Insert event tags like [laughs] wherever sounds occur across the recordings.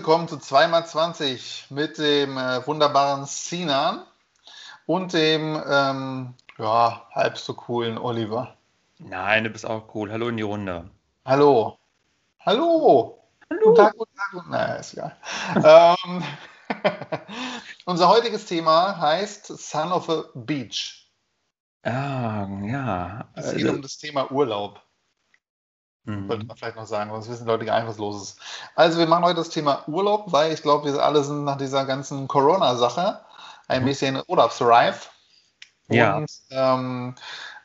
willkommen zu 2x20 mit dem äh, wunderbaren Sinan und dem ähm, ja, halb so coolen Oliver. Nein, du bist auch cool. Hallo in die Runde. Hallo. Hallo. Hallo. Guten Tag, guten Tag. Guten... Naja, ist egal. ähm, [laughs] unser heutiges Thema heißt Son of a Beach. Ah, ja. Es geht Also, um das Thema Urlaub. mhm. Sollte man vielleicht noch sagen, sonst wissen die Leute gar nicht, was los ist. Also wir machen heute das Thema Urlaub, weil ich glaube, wir alle sind nach dieser ganzen Corona-Sache ein Mhm. bisschen urlaubsreif. Ja. Und ähm,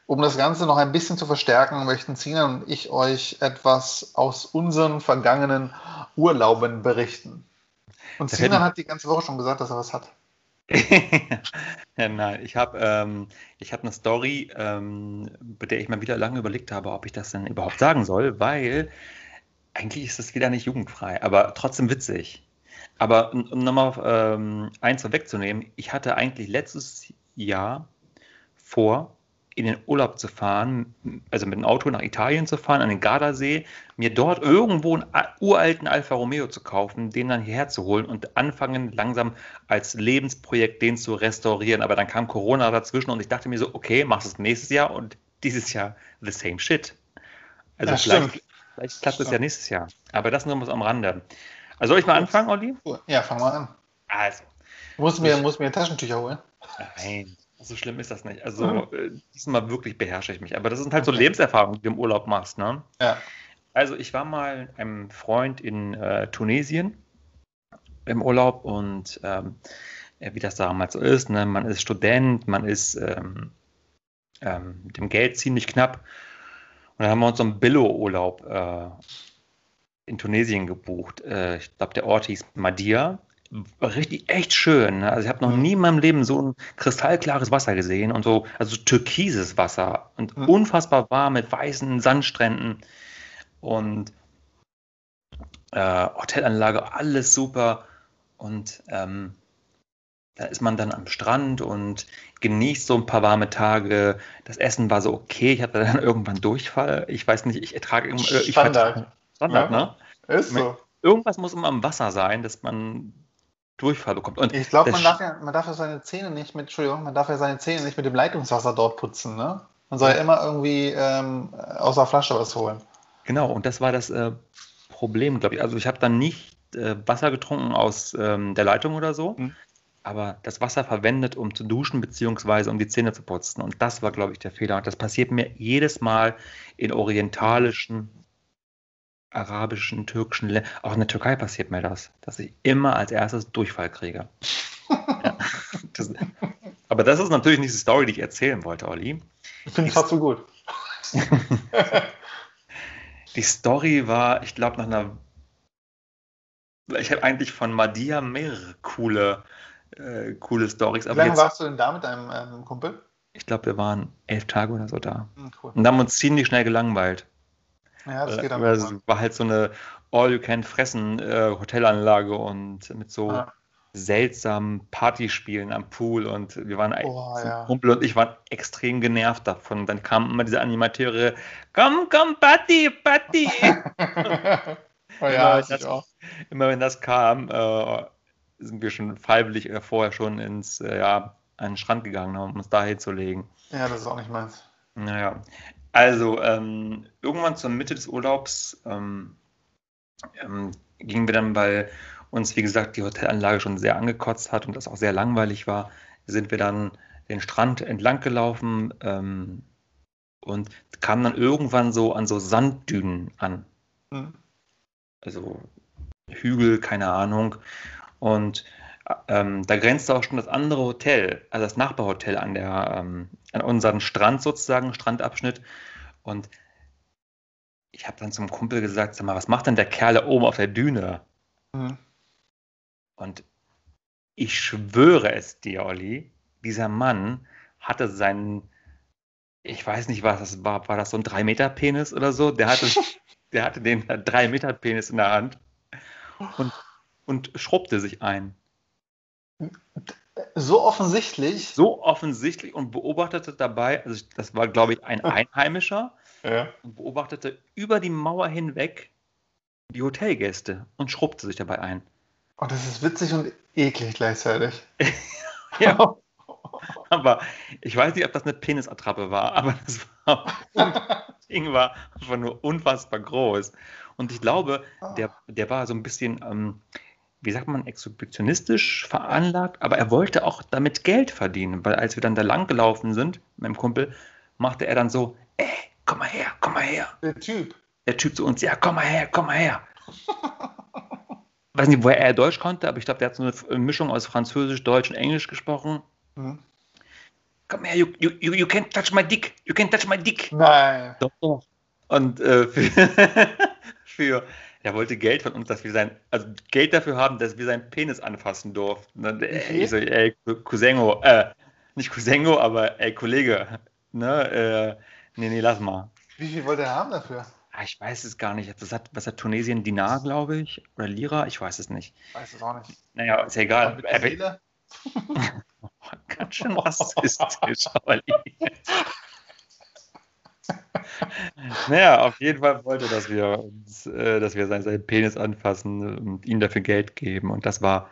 um das Ganze noch ein bisschen zu verstärken, möchten Sina und ich euch etwas aus unseren vergangenen Urlauben berichten. Und Das Sinan hat die ganze Woche schon gesagt, dass er was hat. [laughs] ja, nein, ich habe ähm, ich hab eine Story, ähm, bei der ich mal wieder lange überlegt habe, ob ich das denn überhaupt sagen soll, weil eigentlich ist das wieder nicht jugendfrei, aber trotzdem witzig. Aber um um nochmal ähm, eins vorwegzunehmen, ich hatte eigentlich letztes Jahr vor, in den Urlaub zu fahren, also mit dem Auto nach Italien zu fahren, an den Gardasee, mir dort irgendwo einen uralten Alfa Romeo zu kaufen, den dann hierher zu holen und anfangen langsam als Lebensprojekt den zu restaurieren. Aber dann kam Corona dazwischen und ich dachte mir so, okay, machst du es nächstes Jahr und dieses Jahr the same shit. Also Ja, vielleicht, stimmt. vielleicht klappt es ja nächstes Jahr. Aber das nur was am Rande. Also soll ich mal anfangen, Olli? Ja, fang mal an. Also, Du musst mir, musst mir Taschentücher holen. Nein, so schlimm ist das nicht. Also äh, diesmal wirklich beherrsche ich mich. Aber das sind halt so Okay. Lebenserfahrungen, die du im Urlaub machst, ne? Ja. Also ich war mal mit einem Freund in äh, Tunesien im Urlaub und ähm, wie das damals so ist, ne? Man ist Student, man ist ähm, ähm, mit dem Geld ziemlich knapp. Und dann haben wir uns so einen Billo-Urlaub äh, in Tunesien gebucht. Äh, ich glaube, der Ort hieß Madia. Richtig, echt schön. Ne? Also ich habe noch nie in meinem Leben so ein kristallklares Wasser gesehen und so, also türkises Wasser und Mhm. unfassbar warm mit weißen Sandstränden und äh, Hotelanlage, alles super. Und ähm, da ist man dann am Strand und genießt so ein paar warme Tage. Das Essen war so okay. Ich hatte dann [laughs] irgendwann Durchfall. Ich weiß nicht, ich ertrage irgend- äh, ich Standard. Standard, Ja. ne? Ist so. Irgendwas muss immer am Wasser sein, dass man Durchfall bekommt. Und Ich glaube, man darf ja, man darf ja seine Zähne nicht mit, Entschuldigung, man darf ja seine Zähne nicht mit dem Leitungswasser dort putzen, ne? Man soll ja immer irgendwie ähm, aus der Flasche was holen. Genau, und das war das äh, Problem, glaube ich. Also ich habe dann nicht äh, Wasser getrunken aus ähm, der Leitung oder so, Mhm. aber das Wasser verwendet, um zu duschen beziehungsweise um die Zähne zu putzen. Und das war, glaube ich, der Fehler. Und das passiert mir jedes Mal in orientalischen, arabischen, türkischen Ländern. Auch in der Türkei passiert mir das, dass ich immer als erstes Durchfall kriege. ja. [laughs] das, aber das ist natürlich nicht die Story, die ich erzählen wollte, Olli. Finde ich trotzdem gut. [laughs] Die Story war, ich glaube, nach einer. Ich habe eigentlich von Madia mehrere coole, äh, coole Stories, Wie lange jetzt, warst du denn da mit deinem ähm, Kumpel? ich glaube, wir waren elf Tage oder so da. Hm, cool. Und haben uns ziemlich schnell gelangweilt. Ja, das Äh, geht dann. weil es war halt so eine All-You-Can-Fressen-Hotelanlage und mit so Ja. seltsamen Partyspielen am Pool und wir waren Oh, ja. Kumpel und ich waren extrem genervt davon. Dann kamen immer diese Animateure, komm, komm, Party, Party. oh Ja, ja, das- ich auch. immer wenn das kam, äh, sind wir schon freiwillig äh, vorher schon ins, äh, ja, an den Strand gegangen, um uns da hinzulegen. Ja, das ist auch nicht meins. Naja, also ähm, irgendwann zur Mitte des Urlaubs ähm, ähm, gingen wir dann, weil uns, wie gesagt, die Hotelanlage schon sehr angekotzt hat und das auch sehr langweilig war, sind wir dann den Strand entlang gelaufen ähm, und kamen dann irgendwann so an so Sanddünen an Hm. also Hügel, keine Ahnung. Und ähm, da grenzte auch schon das andere Hotel, also das Nachbarhotel an der, ähm, an unseren Strand sozusagen, Strandabschnitt. Und ich habe dann zum Kumpel gesagt, sag mal, was macht denn der Kerl da oben auf der Düne? Hm. Und ich schwöre es dir, Olli, dieser Mann hatte seinen, ich weiß nicht, was das war, war das so ein 3-Meter-Penis oder so? Der hatte [laughs] der hatte den 3 Meter Penis in der Hand und, und schrubbte sich ein. So offensichtlich. So offensichtlich und beobachtete dabei, also das war, glaube ich, ein [laughs] Einheimischer, Ja. und beobachtete über die Mauer hinweg die Hotelgäste und schrubbte sich dabei ein. Und das ist witzig und eklig gleichzeitig. [laughs] Ja, [laughs] aber ich weiß nicht, ob das eine Penisattrappe war, aber das war, Ding war einfach nur unfassbar groß. Und ich glaube, der, der war so ein bisschen, ähm, wie sagt man, exhibitionistisch veranlagt, aber er wollte auch damit Geld verdienen, weil als wir dann da lang gelaufen sind, mit dem Kumpel, machte er dann so, ey, komm mal her, komm mal her. Der Typ. Der Typ zu uns, ja, komm mal her, komm mal her. weiß nicht, woher er Deutsch konnte, aber ich glaube, der hat so eine Mischung aus Französisch, Deutsch und Englisch gesprochen. Hm. Komm her, you, you, you, can't touch my dick, you can't touch my dick. Nein. Doch, doch. Und äh, [laughs] für, für, er wollte Geld von uns, dass wir sein, also Geld dafür haben, dass wir seinen Penis anfassen durften. Und, viel? ich so, ey, Cousingo, äh, nicht Cousingo, aber ey, Kollege, ne, äh, nee, nee, lass mal. Wie viel wollte er haben dafür? Ah, Ich weiß es gar nicht. Das hat, was hat Tunesien? Dinar, glaube ich? Oder Lira? Ich weiß es nicht. Weiß es auch nicht. Naja, ist ja egal. Seele? [laughs] ganz schön rassistisch, Olli. [laughs] [laughs] naja, auf jeden Fall wollte, dass wir uns, äh, dass wir seinen, seinen Penis anfassen und ihm dafür Geld geben. Und das war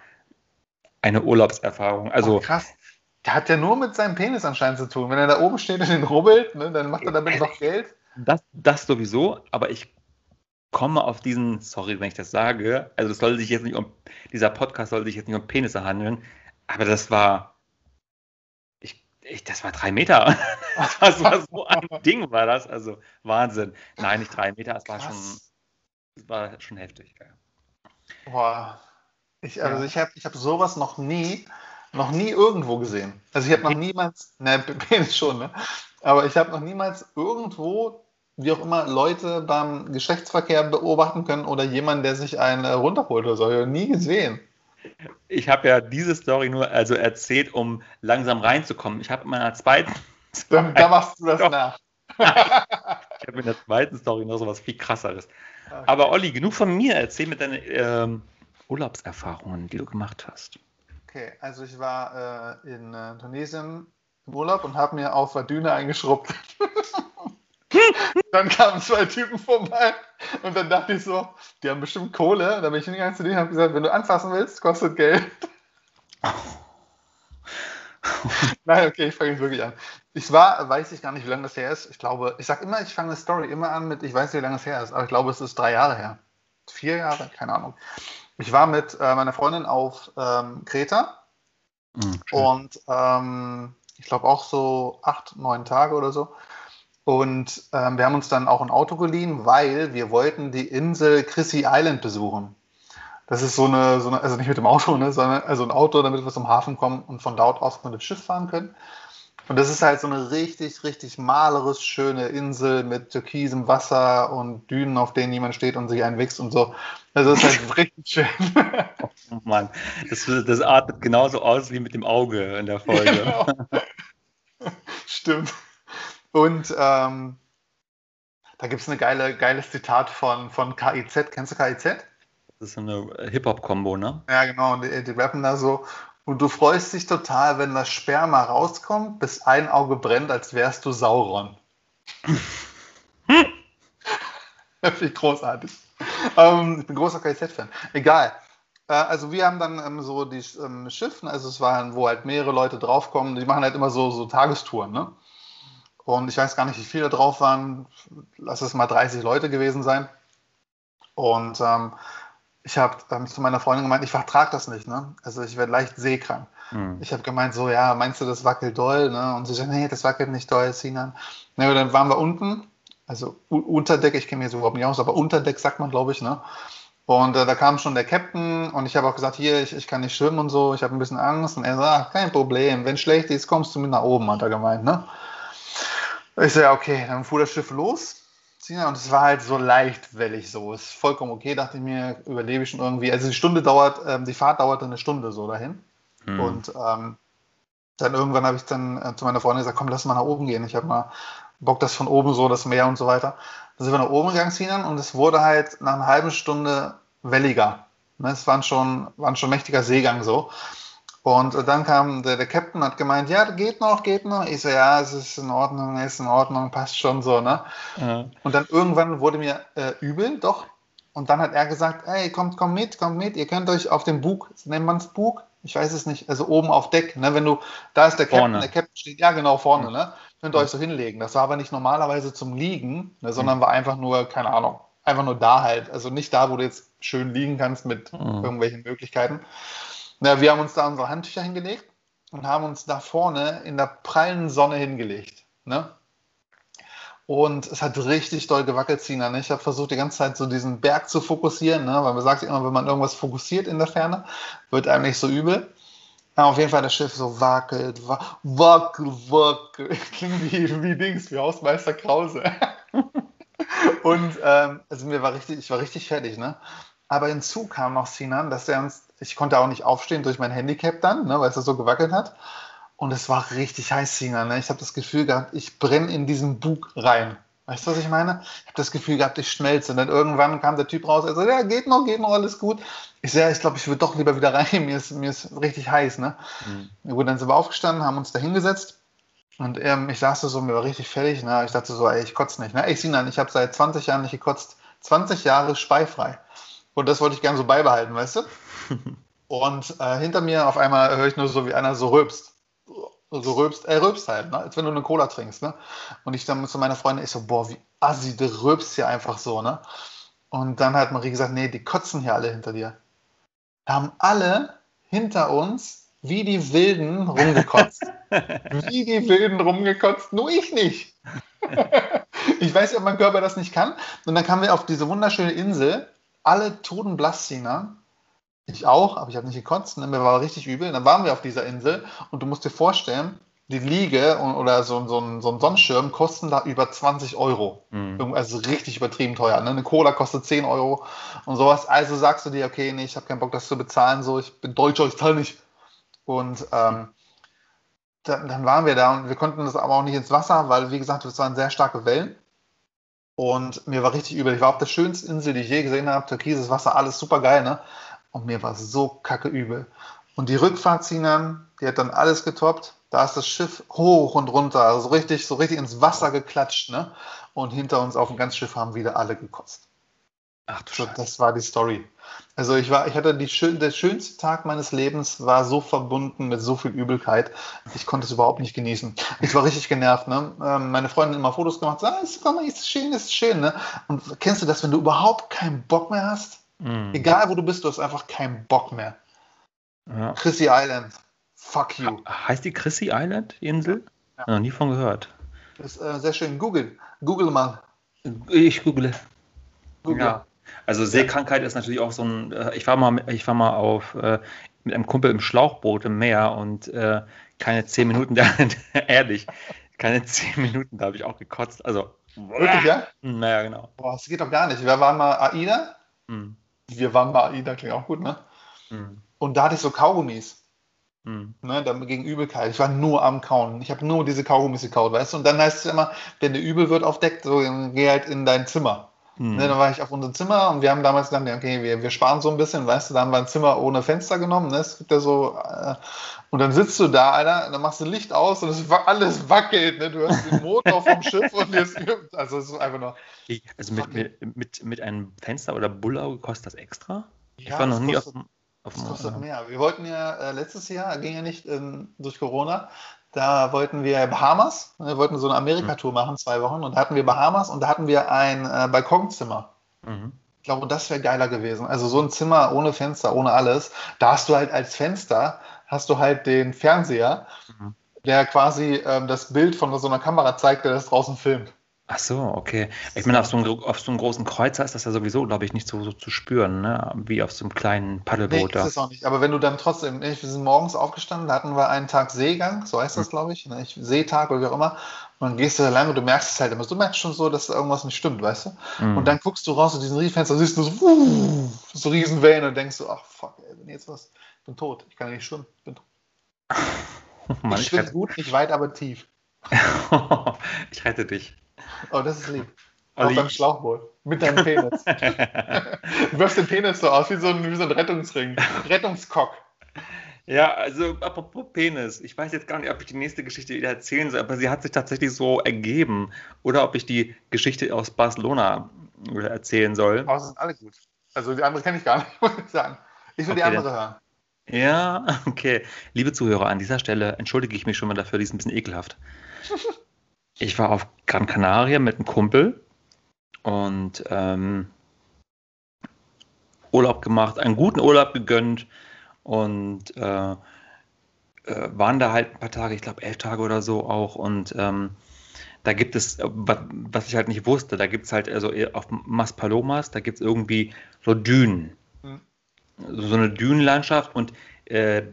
eine Urlaubserfahrung. Also, oh, krass. Der hat ja nur mit seinem Penis anscheinend zu tun. Wenn er da oben steht und den rubbelt, ne, dann macht er damit noch Geld. das, das sowieso, aber ich komme auf diesen, sorry, wenn ich das sage, also es soll sich jetzt nicht um, dieser Podcast soll sich jetzt nicht um Penisse handeln, aber das war, ich, ich, das war drei Meter. [laughs] Das war so [laughs] ein Ding, war das, also Wahnsinn. Nein, nicht drei Meter, es war schon, es war schon heftig. Boah. Ich, also Ja. ich habe ich hab sowas noch nie, noch nie irgendwo gesehen. Also ich habe noch niemals, ne, [laughs] Penis schon, ne? Aber ich habe noch niemals irgendwo, wie auch immer, Leute beim Geschlechtsverkehr beobachten können oder jemanden, der sich einen äh, runterholt oder so. Ich nie gesehen. Ich habe ja diese Story nur also erzählt, um langsam reinzukommen. Ich habe in meiner zweiten, [laughs] Da, da machst du das Doch. nach. [laughs] ich habe in der zweiten Story noch so was viel krasseres. Aber Olli, genug von mir. Erzähl mir deine ähm, Urlaubserfahrungen, die du gemacht hast. Okay, also ich war äh, in äh, Tunesien im Urlaub und habe mir auf der Düne eingeschrubbt. [laughs] dann kamen zwei Typen vorbei [laughs] und dann dachte ich so, die haben bestimmt Kohle. Da bin ich hingegangen zu denen und habe gesagt, wenn du anfassen willst, kostet Geld. [laughs] Nein, okay, ich fange jetzt wirklich an. Ich war, weiß ich gar nicht, wie lange das her ist. Ich glaube, ich sage immer, ich fange eine Story immer an mit, ich weiß nicht, wie lange es her ist, aber ich glaube, es ist drei Jahre her. Vier Jahre, keine Ahnung. Ich war mit äh, meiner Freundin auf ähm, Kreta Mhm, und ähm, ich glaube auch so acht, neun Tage oder so. Und ähm, wir haben uns dann auch ein Auto geliehen, weil wir wollten die Insel Chrissy Island besuchen. Das ist so eine, so eine also nicht mit dem Auto, ne, sondern also ein Auto, damit wir zum Hafen kommen und von dort aus mit dem Schiff fahren können. Und das ist halt so eine richtig, richtig malerisch schöne Insel mit türkisem Wasser und Dünen, auf denen jemand steht und sich einwächst und so. Also das ist halt [laughs] richtig schön. Oh Mann, das, das artet genauso aus wie mit dem Auge in der Folge. [laughs] Genau. Stimmt. Und ähm, da gibt es ein geile, geiles Zitat von, von KIZ. Kennst du KIZ? Das ist so eine Hip-Hop-Kombo, ne? Ja, genau. Und die, die rappen da so. Und du freust dich total, wenn das Sperma rauskommt, bis ein Auge brennt, als wärst du Sauron. [laughs] Finde ich großartig. Ähm, ich bin großer KIZ-Fan. Egal. Äh, also wir haben dann ähm, so die ähm, Schiffen, also es waren, wo halt mehrere Leute draufkommen, die machen halt immer so, so Tagestouren, ne? Und ich weiß gar nicht, wie viele drauf waren. Lass es mal 30 Leute gewesen sein. Und ähm, ich habe ähm, zu meiner Freundin gemeint, ich vertrage das nicht, ne? Also ich werde leicht seekrank. Hm. Ich habe gemeint, so, ja, meinst du, das wackelt doll? Ne? Und sie sagt, nee, das wackelt nicht doll, Sinan. Ne, dann waren wir unten, also Unterdeck, ich kenne mich jetzt überhaupt nicht aus, aber Unterdeck sagt man, glaube ich, ne? Und äh, da kam schon der Captain und ich habe auch gesagt, hier, ich, ich kann nicht schwimmen und so, ich habe ein bisschen Angst. Und er sagt, kein Problem, wenn schlecht ist, kommst du mit nach oben, hat er gemeint, ne? Ich so, ja, okay, dann fuhr das Schiff los. Und es war halt so leicht wellig so. Ist vollkommen okay, dachte ich mir, überlebe ich schon irgendwie. Also die Stunde dauert, ähm, die Fahrt dauerte eine Stunde so dahin. Hm. Und ähm, dann irgendwann habe ich dann äh, zu meiner Freundin gesagt, komm, lass mal nach oben gehen. Ich habe mal Bock das von oben so, das Meer und so weiter. Da sind wir nach oben gegangen, Sinan, und es wurde halt nach einer halben Stunde welliger. Ne, es waren schon, waren schon mächtiger Seegang so. Und dann kam der, der Captain, hat gemeint, ja, geht noch, geht noch. Ich so, ja, es ist in Ordnung, ist in Ordnung, passt schon so, ne? Ja. Und dann irgendwann wurde mir äh, übel, doch. Und dann hat er gesagt, ey, kommt, kommt mit, kommt mit, ihr könnt euch auf den Bug, nennt man es Bug? Ich weiß es nicht, also oben auf Deck, ne? Wenn du, da ist der Captain, vorne. der Captain steht, ja, genau, vorne, mhm. ne? Könnt ihr euch so hinlegen. Das war aber nicht normalerweise zum Liegen, ne, sondern mhm. war einfach nur, keine Ahnung, einfach nur da halt. Also nicht da, wo du jetzt schön liegen kannst mit mhm. irgendwelchen Möglichkeiten. Na, wir haben uns da unsere Handtücher hingelegt und haben uns da vorne in der prallen Sonne hingelegt. Ne? Und es hat richtig doll gewackelt, Sina. Ne? Ich habe versucht, die ganze Zeit so diesen Berg zu fokussieren, ne? weil man sagt immer, wenn man irgendwas fokussiert in der Ferne, wird einem nicht so übel. Ja, auf jeden Fall das Schiff so wackelt, wackel, wackel. [laughs] Klingt wie, wie Dings, wie Hausmeister Krause. [laughs] und ähm, also mir war richtig, ich war richtig fertig, ne? Aber hinzu kam noch Sinan, dass er uns ich konnte auch nicht aufstehen durch mein Handicap dann, ne, weil es so gewackelt hat. Und es war richtig heiß, Sina. Ne? Ich habe das Gefühl gehabt, ich brenne in diesen Bug rein. Weißt du, was ich meine? Ich habe das Gefühl gehabt, ich schmelze. Und dann irgendwann kam der Typ raus, er sagt, ja, geht noch, geht noch, alles gut. Ich sage, ich glaube, ich würde doch lieber wieder rein, [laughs] mir ist, mir ist richtig heiß. Ne? Mhm. Gut, dann sind wir aufgestanden, haben uns da hingesetzt. Und ähm, ich saß so, mir war richtig fertig. Ne? Ich dachte so, ey, ich kotze nicht. Ne? Ich, Sinan, ich habe seit 20 Jahren nicht gekotzt. 20 Jahre speifrei. Und das wollte ich gerne so beibehalten, weißt du? [laughs] Und äh, hinter mir auf einmal höre ich nur so, wie einer so rülpst. So rülpst, er rülpst halt, ne? als wenn du eine Cola trinkst. Ne? Und ich dann zu meiner Freundin, ich so, boah, wie assi, der rülpst hier einfach so. Ne? Und dann hat Marie gesagt, nee, die kotzen hier alle hinter dir. Da haben alle hinter uns wie die Wilden rumgekotzt. [laughs] wie die Wilden rumgekotzt, nur ich nicht. [laughs] ich weiß ja, ob mein Körper das nicht kann. Und dann kamen wir auf diese wunderschöne Insel, alle totenblass, Sina. Ich auch, aber ich habe nicht gekotzt. Ne? Mir war richtig übel. Dann waren wir auf dieser Insel und du musst dir vorstellen, die Liege oder so, so, ein, so ein Sonnenschirm kosten da über 20 Euro. Mhm. Also richtig übertrieben teuer. Ne? Eine Cola kostet 10 Euro und sowas. Also sagst du dir, okay, nee, ich habe keinen Bock, das zu bezahlen. So, ich bin Deutscher, ich zahle nicht. Und ähm, dann, dann, waren wir da und wir konnten das aber auch nicht ins Wasser, weil, wie gesagt, es waren sehr starke Wellen. Und mir war richtig übel. Ich war auf der schönsten Insel, die ich je gesehen habe. Türkises Wasser, alles super geil, ne? Und mir war so kacke übel. Und die Rückfahrt, Sinan, die hat dann alles getoppt. Da ist das Schiff hoch und runter, also richtig, so richtig ins Wasser geklatscht, ne? Und hinter uns auf dem ganzen Schiff haben wieder alle gekotzt. Ach du so, Das war die Story. Also ich war, ich hatte die schön, der schönste Tag meines Lebens war so verbunden mit so viel Übelkeit. Ich konnte es überhaupt nicht genießen. Ich war richtig genervt. Ne? Ähm, meine Freundin immer Fotos gemacht, sagt, ah, komm mal, ist schön, ist schön. Ne? Und kennst du das, wenn du überhaupt keinen Bock mehr hast? Mhm. Egal wo du bist, du hast einfach keinen Bock mehr. Ja. Chrissy Island. Fuck you. Heißt die Chrissy Island, Insel? Ja. Noch nie von gehört. Das ist äh, sehr schön. Google. Google mal. Ich google. google. Ja. Also Seekrankheit ist natürlich auch so ein. Äh, ich war mal, ich war mal auf äh, mit einem Kumpel im Schlauchboot im Meer und äh, keine zehn Minuten [laughs] da, ehrlich, keine zehn Minuten, da habe ich auch gekotzt. Also. Wirklich, ja? Naja, genau. Boah, das geht doch gar nicht. Wir waren mal AIDA. Mhm wir waren bei AIDA, klingt auch gut, ne? Mhm. Und da hatte ich so Kaugummis. Mhm. Ne, dann gegen Übelkeit. Ich war nur am Kauen. Ich habe nur diese Kaugummis gekaut, weißt du? Und dann heißt es immer, wenn dir übel wird auf Deck, so geh halt in dein Zimmer. Mhm. Ne, dann war ich auf unserem Zimmer und wir haben damals gedacht, okay, wir, wir sparen so ein bisschen, weißt du, da haben wir ein Zimmer ohne Fenster genommen, ne? Es gibt ja so, äh, und dann sitzt du da, Alter, dann machst du Licht aus und es alles wackelt, ne? Du hast den Motor vom Schiff und jetzt, [laughs] also es ist einfach nur. Also mit, mit, mit, mit einem Fenster oder Bullauge kostet das extra? Ja, ich war noch nie kostet, auf, auf Das kostet mehr. Wir wollten ja äh, letztes Jahr, ging ja nicht ähm, durch Corona, da wollten wir Bahamas, wir wollten so eine Amerika-Tour mhm. machen, zwei Wochen, und da hatten wir Bahamas und da hatten wir ein äh, Balkonzimmer. Mhm. Ich glaube, das wäre geiler gewesen. Also so ein Zimmer ohne Fenster, ohne alles. Da hast du halt als Fenster, hast du halt den Fernseher, mhm. der quasi ähm, das Bild von so einer Kamera zeigt, der das draußen filmt. Ach so, okay. Ich meine, auf so, einem, auf so einem großen Kreuzer ist das ja sowieso, glaube ich, nicht so, so zu spüren, ne? wie auf so einem kleinen Paddelboot. Nee, ist es auch nicht. Aber wenn du dann trotzdem, wir sind morgens aufgestanden, da hatten wir einen Tag Seegang, so heißt das, hm. glaube ich, ne? Seetag oder wie auch immer. Und dann gehst du da lang und du merkst es halt immer. Du merkst schon so, dass irgendwas nicht stimmt, weißt du? Mhm. Und dann guckst du raus aus diesen Riefenster, siehst du so, uh, so Riesenwellen und denkst so, ach fuck, ey, wenn jetzt was, ich bin tot, ich kann nicht schwimmen, ich bin tot. [laughs] Mann, ich schwimme gut, nicht weit, aber tief. [laughs] ich rette dich. Oh, das ist lieb. Olli. Auf deinem Schlauchboot. Mit deinem Penis. [laughs] du wirfst den Penis so aus wie so ein, wie so ein Rettungsring. Rettungskock. Ja, also apropos Penis. Ich weiß jetzt gar nicht, ob ich die nächste Geschichte wieder erzählen soll, aber sie hat sich tatsächlich so ergeben. Oder ob ich die Geschichte aus Barcelona erzählen soll. Oh, sind alle gut. Also die andere kenne ich gar nicht, [laughs] muss ich sagen. Ich will die Okay, andere hören. Ja, okay. Liebe Zuhörer, an dieser Stelle entschuldige ich mich schon mal dafür, die ist ein bisschen ekelhaft. [laughs] Ich war auf Gran Canaria mit einem Kumpel und ähm, Urlaub gemacht, einen guten Urlaub gegönnt und äh, äh, waren da halt ein paar Tage, ich glaube elf Tage oder so auch und ähm, da gibt es, äh, wa- was ich halt nicht wusste, da gibt es halt, also auf Maspalomas, da gibt es irgendwie so Dünen Hm. so eine Dünenlandschaft und äh,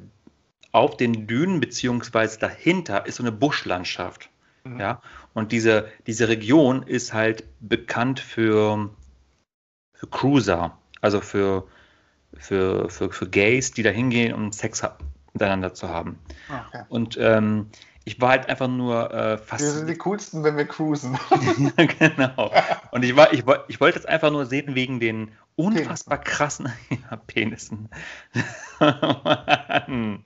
auf den Dünen beziehungsweise dahinter ist so eine Buschlandschaft. Mhm. Ja, und diese, diese Region ist halt bekannt für, für Cruiser, also für, für, für, für Gays, die da hingehen, um Sex miteinander zu haben. Ah, Okay. Und ähm, ich war halt einfach nur äh, Wir sind die coolsten, wenn wir cruisen. [laughs] Genau. Und ich, war, ich, ich wollte es einfach nur sehen wegen den unfassbar krassen [laughs] ja, Penissen. [laughs] Mann.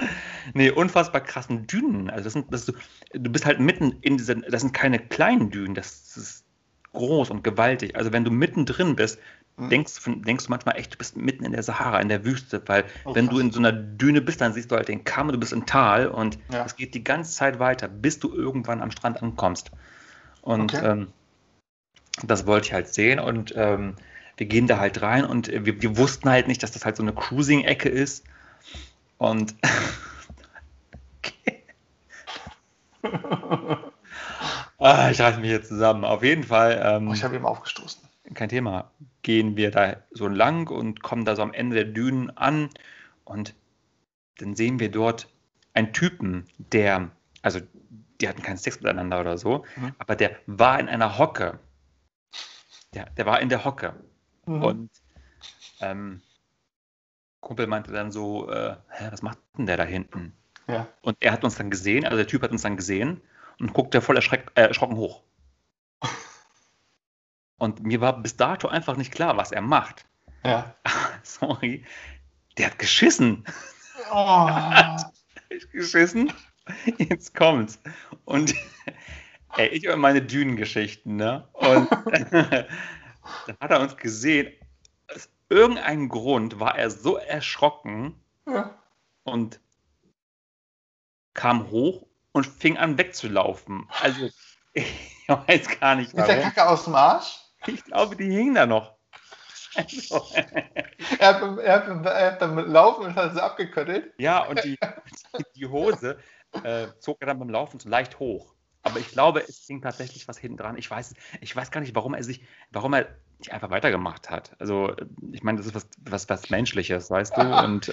[laughs] nee, unfassbar krassen Dünen. Also das sind, das ist, du bist halt mitten in diesen, das sind keine kleinen Dünen, das ist groß und gewaltig. Also wenn du mittendrin bist, Mhm. denkst, denkst du manchmal echt, du bist mitten in der Sahara, in der Wüste, weil Oh, wenn krass. du in so einer Düne bist, dann siehst du halt den Kamm und du bist im Tal und Ja. es geht die ganze Zeit weiter, bis du irgendwann am Strand ankommst. Und Okay. ähm, das wollte ich halt sehen und ähm, wir gehen da halt rein und wir, wir wussten halt nicht, dass das halt so eine Cruising-Ecke ist. Und [laughs] ah, ich reiße mich jetzt zusammen. Auf jeden Fall, ähm, Oh, ich habe ihm aufgestoßen. kein Thema, gehen wir da so lang und kommen da so am Ende der Dünen an und dann sehen wir dort einen Typen, der, also die hatten keinen Sex miteinander oder so, Mhm. aber der war in einer Hocke. Der, der war in der Hocke. Mhm. Und ähm, Kumpel meinte dann so, äh, hä, was macht denn der da hinten? ja. Und er hat uns dann gesehen, also der Typ hat uns dann gesehen und guckte voll erschreck, äh, erschrocken hoch. [laughs] Und mir war bis dato einfach nicht klar, was er macht. Ja. [laughs] Sorry. Der hat geschissen. Oh. [laughs] geschissen. Jetzt kommt's. Und ey, ich und meine Dünengeschichten, ne? Und dann hat er uns gesehen. Irgendeinem Grund war er so erschrocken Ja. und kam hoch und fing an wegzulaufen. Also, ich [laughs] weiß gar nicht Ist der warum. Kacke aus dem Arsch? Ich glaube, die hing da noch. Also, Er hat, beim- er hat, er hat beim Laufen und hat sie abgeköttelt. ja, und die, die Hose äh, zog er dann beim Laufen so leicht hoch. Aber ich glaube, es hing tatsächlich was hinten dran. Ich weiß, ich weiß gar nicht, warum er sich, warum er nicht einfach weitergemacht hat. Also, ich meine, das ist was, was, was Menschliches, weißt du? Und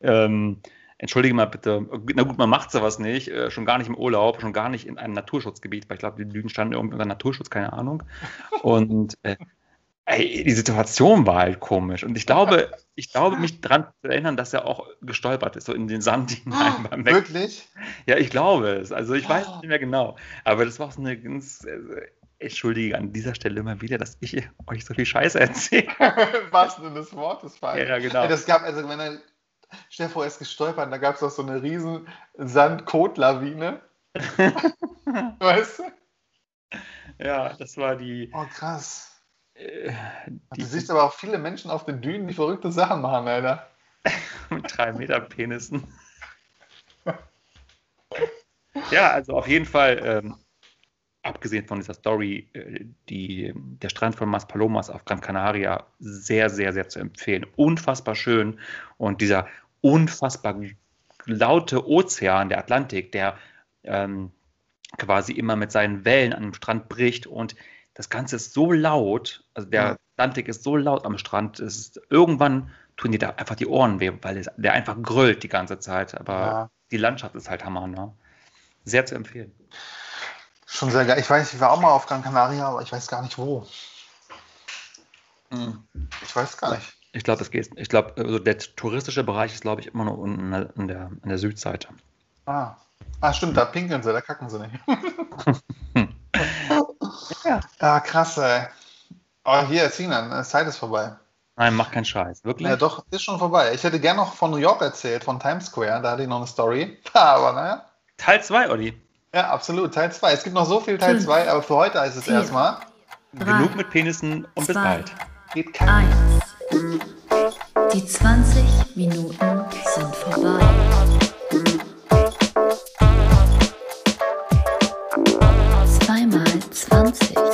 ähm, entschuldige mal bitte, na gut, man macht sowas nicht, äh, schon gar nicht im Urlaub, schon gar nicht in einem Naturschutzgebiet, weil ich glaube, die Lügen standen irgendwie unter Naturschutz, keine Ahnung. Und äh, ey, die Situation war halt komisch. Und ich glaube, ich glaube, mich daran zu erinnern, dass er auch gestolpert ist, so in den Sand hinein beim Weg. Wirklich? Ja, ich glaube es. Also ich weiß es nicht mehr genau. Aber das war auch so eine ganz. äh, Entschuldige an dieser Stelle immer wieder, dass ich euch so viel Scheiße erzähle. [laughs] Was denn des Wortes falsch? Ja, genau. Das gab, also wenn er, stell vor, er ist gestolpert, da gab es auch so eine riesen Sand-Kot-Lawine. [laughs] weißt du? Ja, das war die. Oh, krass. Äh, Du die siehst aber auch viele Menschen auf den Dünen, die verrückte Sachen machen, Alter. [laughs] mit drei Meter Penissen. Ja, also auf jeden Fall, ähm, abgesehen von dieser Story, äh, die, der Strand von Maspalomas auf Gran Canaria sehr, sehr, sehr zu empfehlen. Unfassbar schön und dieser unfassbar laute Ozean, der Atlantik, der ähm, quasi immer mit seinen Wellen an dem Strand bricht und das Ganze ist so laut, also der Ja. Atlantik ist so laut am Strand, es ist, irgendwann tun dir da einfach die Ohren weh, weil es, der einfach grölt die ganze Zeit, aber Ja. die Landschaft ist halt Hammer, ne? Sehr zu empfehlen. Schon sehr geil. Ich weiß, ich war auch mal auf Gran Canaria, aber ich weiß gar nicht wo. Ich weiß gar nicht. Ich glaube, das geht. Ich glaube, also der touristische Bereich ist, glaube ich, immer nur unten an der, an der Südseite. Ah, Ah, stimmt, da pinkeln sie, da kacken sie nicht. [laughs] Ja. Ah, krass, ey. Oh, hier, Sinan, Zeit ist vorbei. Nein, mach keinen Scheiß. Wirklich? Ja, doch, ist schon vorbei. Ich hätte gern noch von New York erzählt, von Times Square, da hatte ich noch eine Story. [laughs] Aber naja. Teil 2, Olli. Ja, absolut, Teil 2. Es gibt noch so viel Teil Fünf, 2, aber für heute heißt es vier, erstmal, Drei, Genug mit Penissen und bis zwei, bald. geht kein Eins. Die 20 Minuten sind vorbei. Zweimal 20.